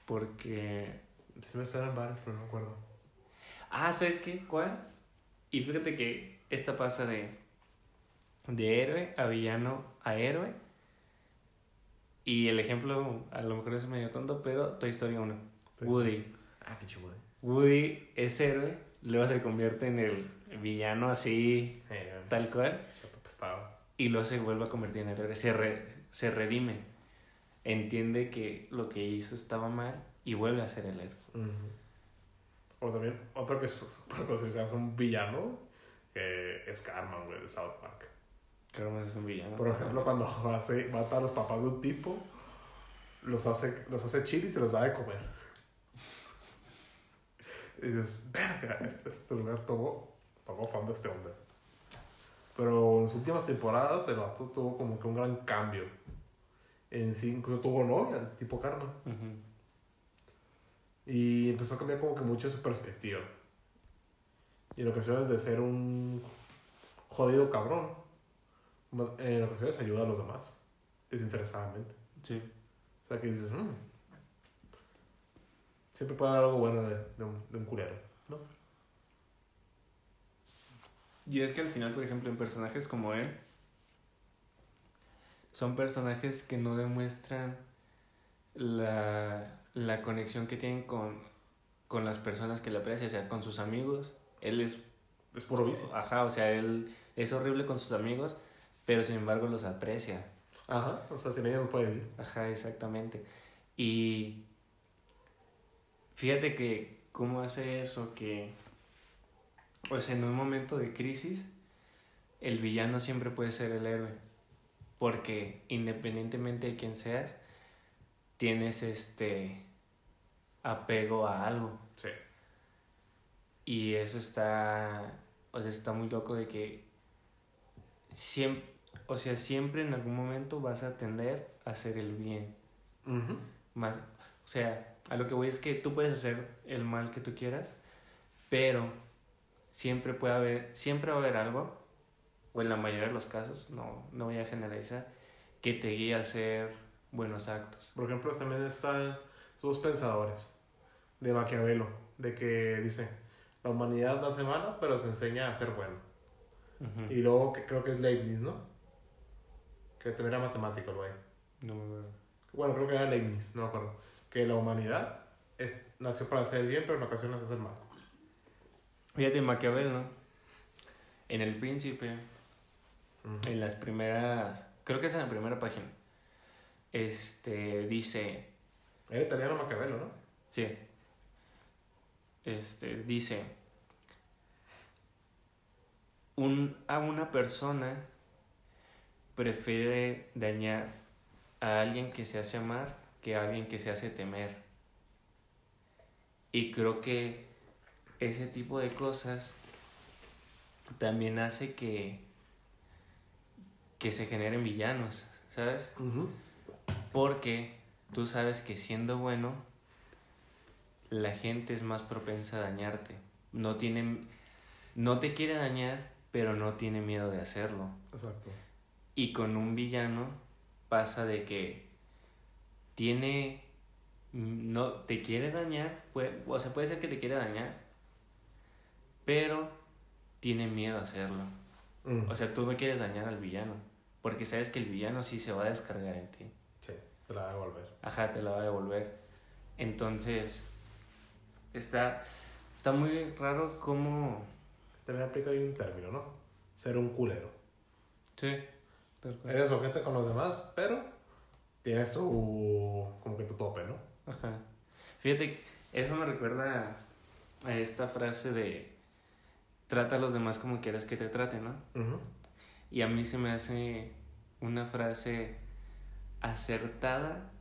Porque... Sí me suenan varios, pero no me acuerdo. Ah, ¿sabes qué? ¿Cuál? Y fíjate que esta pasa de... De héroe a villano a héroe. Y el ejemplo, a lo mejor es medio tonto, pero Toy Story 1. Toy Woody. Ah, pinche Woody. Woody es héroe, luego se convierte en el villano así, Eh, tal cual, y luego se vuelve a convertir en héroe. Se, re- se redime. Entiende que lo que hizo estaba mal y vuelve a ser el héroe. O también, otro que es súper considerado un villano, es Carmen, güey, de South Park. Que es un villano. Por ejemplo, cuando hace, mata a los papás de un tipo, los hace, los hace chile y se los da de comer. Y dices, verga, este, lugar tomó, tomó fan de este hombre. Pero en sus últimas temporadas el vato tuvo como que un gran cambio. En sí, incluso tuvo novia, el tipo Carmen. Ujú. Y empezó a cambiar como que mucho su perspectiva. Y en ocasiones de ser un jodido cabrón, en ocasiones ayuda a los demás, desinteresadamente. Sí. O sea que dices, "Mm, siempre puede haber algo bueno de, de un, de un culero, ¿no? Y es que al final, por ejemplo, en personajes como él, son personajes que no demuestran la, la conexión que tienen con, con las personas que le aprecian, o sea, con sus amigos. Él es, Es puro vicio. ajá, o sea, él es horrible con sus amigos, pero sin embargo los aprecia. Ajá, o sea, sin ella no puede vivir. Ajá, exactamente. Y fíjate que cómo hace eso que, o sea, en un momento de crisis, el villano siempre puede ser el héroe. Porque independientemente de quién seas, tienes este apego a algo. Sí. Y eso está, o sea, está muy loco de que siempre, o sea, siempre en algún momento vas a tender a hacer el bien. Más, o sea, a lo que voy es que tú puedes hacer el mal que tú quieras, pero siempre puede haber, siempre va a haber algo, o en la mayoría de los casos, no, no voy a generalizar, que te guíe a hacer buenos actos. Por ejemplo, también están sus pensadores de Maquiavelo, de que dice, la humanidad nace mala, pero se enseña a ser bueno. Y luego que creo que es Leibniz, ¿no? Que también era matemático el güey. No me acuerdo. Bueno, creo que era Leibniz, no me acuerdo. Que la humanidad es- nació para hacer el bien, pero en ocasiones hacer el mal. Fíjate, Maquiavelo, ¿no? En El Príncipe, en las primeras, creo que es en la primera página, este, dice, Era italiano Maquiavelo, ¿no? Sí. Este, dice, un, a una persona prefiere dañar a alguien que se hace amar que alguien que se hace temer. Y creo que ese tipo de cosas también hace que, que se generen villanos, ¿sabes? Porque tú sabes que siendo bueno, la gente es más propensa a dañarte. No no te quiere dañar, pero no tiene miedo de hacerlo. Exacto. Y con un villano pasa de que tiene no te quiere dañar, puede, o sea, puede ser que te quiera dañar, pero tiene miedo a hacerlo. Mm. O sea, tú no quieres dañar al villano, porque sabes que el villano sí se va a descargar en ti. Sí, te la va a devolver. Ajá, te la va a devolver. Entonces, está, está muy raro cómo... También aplica ahí un término, ¿no? Ser un culero. Sí. Eres ojete con los demás, pero tienes tu... como que tu tope, ¿no? Ajá. Fíjate, eso me recuerda a esta frase de trata a los demás como quieras que te traten, ¿no? Ujú. Y a mí se me hace una frase acertada,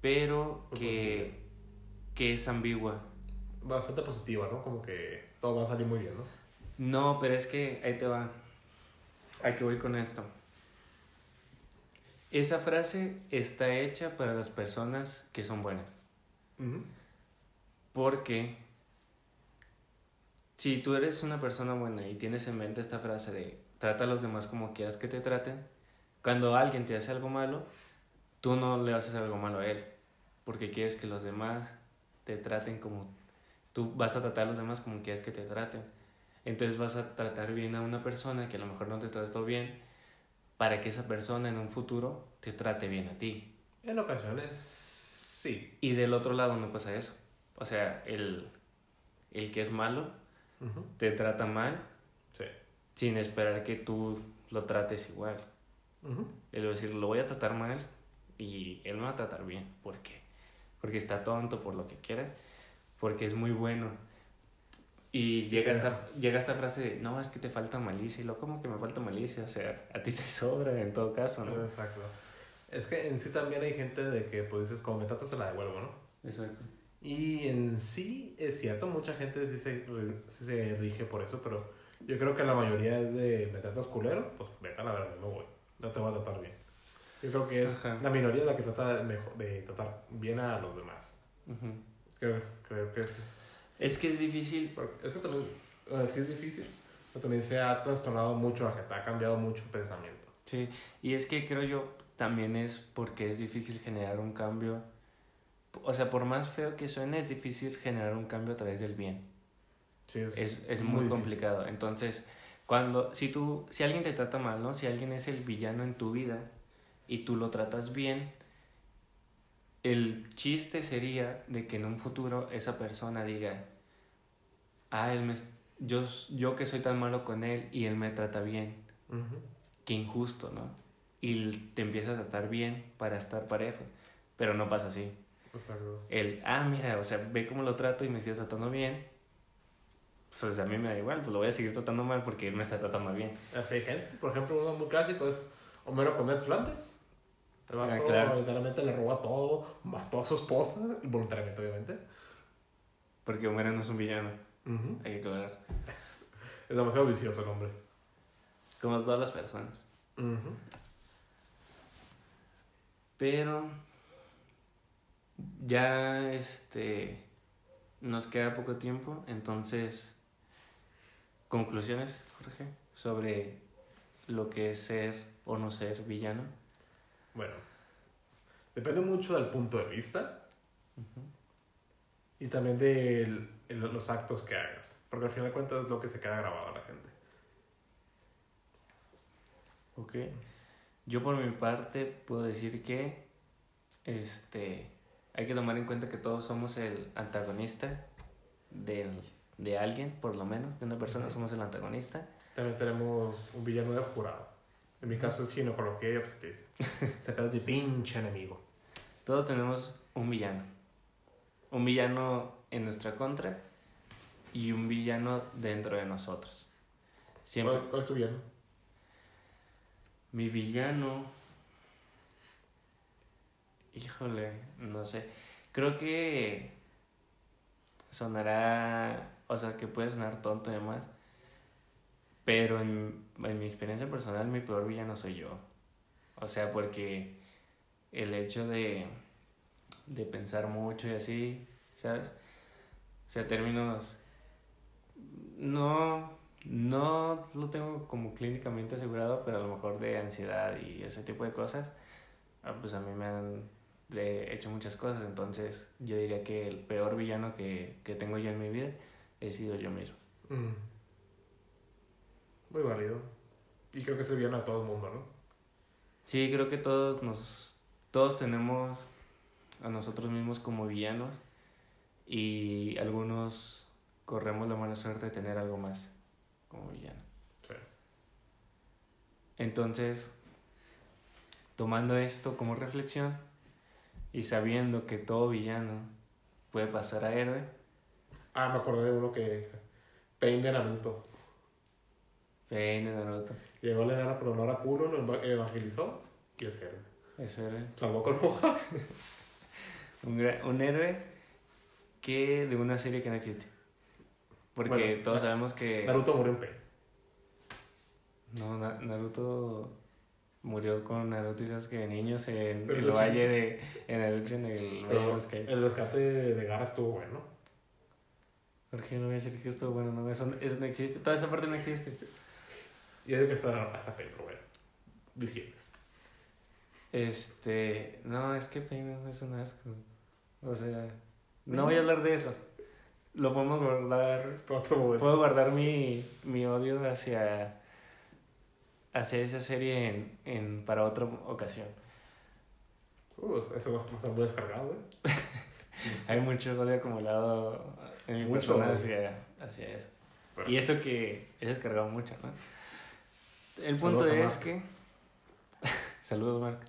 pero que, que es ambigua. Bastante positiva, ¿no? Como que todo va a salir muy bien, ¿no? No, pero es que ahí te va. ¿A qué voy con esto? Esa frase está hecha para las personas que son buenas. Porque si tú eres una persona buena y tienes en mente esta frase de trata a los demás como quieras que te traten, cuando alguien te hace algo malo, tú no le haces algo malo a él, porque quieres que los demás te traten como tú vas a tratar a los demás como quieres que te traten. Entonces vas a tratar bien a una persona que a lo mejor no te trató bien para que esa persona en un futuro te trate bien a ti. En ocasiones, sí. Y del otro lado no pasa eso. O sea, el, el que es malo te trata mal Sí. sin esperar que tú lo trates igual. Ujú. Es decir, lo voy a tratar mal y él me va a tratar bien. ¿Por qué? Porque está tonto por lo que quieras, porque es muy bueno. Y llega, Sí. esta, llega esta frase de, no, es que te falta malicia. Y lo, ¿cómo que me falta malicia? O sea, a ti te sobra en todo caso, ¿no? Exacto. Es que en sí también hay gente de que, pues dices, como me tratas, te la devuelvo, ¿no? Exacto. Y en sí es cierto, mucha gente sí se, sí se rige por eso, pero yo creo que la mayoría es de me tratas culero, pues vete a la verdad, no voy, no te voy a tratar bien. Yo creo que es Ajá. la minoría la que trata de, mejor, de tratar bien a los demás. Ujú. Creo, creo que es... Es que es difícil. Es que también, sí es difícil, pero también se ha trastornado mucho la gente, ha cambiado mucho el pensamiento. Sí, y es que creo yo también es porque es difícil generar un cambio. O sea, por más feo que suene, es difícil generar un cambio a través del bien. Sí, es, Es, es muy, difícil. complicado. Entonces, cuando, si tú, si alguien te trata mal, ¿no? Si alguien es el villano en tu vida y tú lo tratas bien, el chiste sería de que en un futuro esa persona diga, ah, él me, yo, yo que soy tan malo con él y él me trata bien, Ujú. qué injusto, ¿no? Y te empieza a tratar bien para estar parejo, pero no pasa así. Exacto. El, ah, mira, o sea, ve cómo lo trato y me sigue tratando bien. Pues a mí me da igual, pues lo voy a seguir tratando mal porque él me está tratando bien. Así hay gente, por ejemplo, uno muy clásico es Homero con Ned Flanders. El vato Ah, claro. literalmente le roba todo, mató a su esposa, voluntariamente, obviamente. Porque Homero no es un villano, hay que aclarar. Es demasiado vicioso el hombre. Como todas las personas. Pero ya este nos queda poco tiempo, entonces conclusiones, Jorge, sobre lo que es ser o no ser villano. Bueno, depende mucho del punto de vista y también de los actos que hagas. Porque al final de cuentas es lo que se queda grabado a la gente. Ok. Yo por mi parte puedo decir que este hay que tomar en cuenta que todos somos el antagonista del, de alguien, por lo menos, de una persona, somos el antagonista. También tenemos un villano de jurado. En mi caso es ginecología y obstetricia. Se trata de pinche enemigo. Todos tenemos un villano. Un villano en nuestra contra y un villano dentro de nosotros. Siempre. ¿Cuál, cuál es tu villano? Mi villano. Híjole, no sé. Creo que sonará. O sea, que puede sonar tonto y demás. Pero en, en mi experiencia personal, mi peor villano soy yo. O sea, porque el hecho de, de pensar mucho y así, ¿sabes? O sea, términos... No, no lo tengo como clínicamente asegurado, pero a lo mejor de ansiedad y ese tipo de cosas, ah, pues a mí me han hecho muchas cosas, entonces yo diría que el peor villano que, que tengo yo en mi vida he sido yo mismo. Mm. Muy válido. Y creo que es el a todo el mundo, ¿no? Sí, creo que todos nos todos tenemos a nosotros mismos como villanos y algunos corremos la mala suerte de tener algo más como villano. Sí. Entonces, tomando esto como reflexión y sabiendo que todo villano puede pasar a héroe, Ah, me acordé de uno que. Pain de Naruto. Pain de Naruto, Llegó a la enana por honor a Kuro, lo eva- evangelizó y es héroe. es héroe. Salvó con hoja. Un, héroe que de una serie que no existe. Porque Bueno, todos sabemos que Naruto murió en Pain. no, Na- Naruto murió con Naruto y Sasuke de niños en el valle de en lucha en el Valle de los el rescate de Gara estuvo bueno. Porque no voy a decir que esto bueno, no, eso, eso no existe. Toda esa parte no existe. Y es que hasta Pain, pero bueno. Diciembre. Este, no, es que Pain es un asco. O sea, no voy a hablar de eso. Lo podemos guardar Para otro momento. Puedo guardar mi, mi odio hacia, hacia esa serie en, en, para otra ocasión. Uh, eso va a estar muy descargado, ¿eh? Hay mucho odio acumulado en mi Mucho persona hacia, hacia eso. Y eso que he descargado mucho, ¿no? El punto Saludos es que... Saludos, Mark.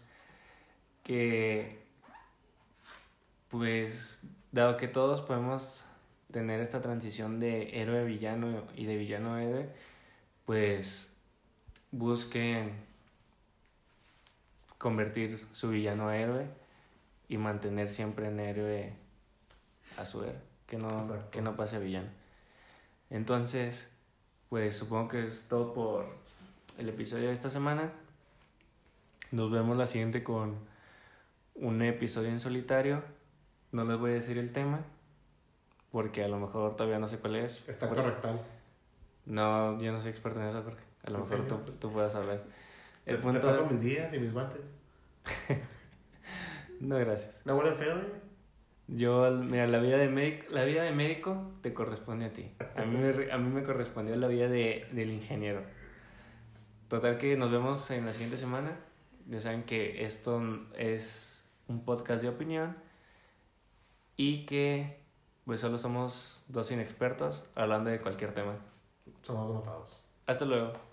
Que... Pues, dado que todos podemos tener esta transición de héroe a villano y de villano a héroe, pues busquen convertir su villano a héroe y mantener siempre en héroe a su héroe, que no, Exacto. que no pase a villano. Entonces, pues supongo que es todo por el episodio de esta semana. Nos vemos la siguiente con un episodio en solitario. No les voy a decir el tema, porque a lo mejor todavía no sé cuál es. Está Porque- correctal. No, yo no soy experto en eso, Jorge. A lo ¿En mejor tú, tú puedas saber. Te, El te punto paso es- mis días y mis guantes. No, gracias. ¿No huelen feo, eh? Yo, mira, la vida de médico, la vida de médico te corresponde a ti. A mí me, a mí me correspondió la vida de, del ingeniero. Total que nos vemos en la siguiente semana. Ya saben que esto es un podcast de opinión y que pues solo somos dos inexpertos hablando de cualquier tema. Somos matados. Hasta luego.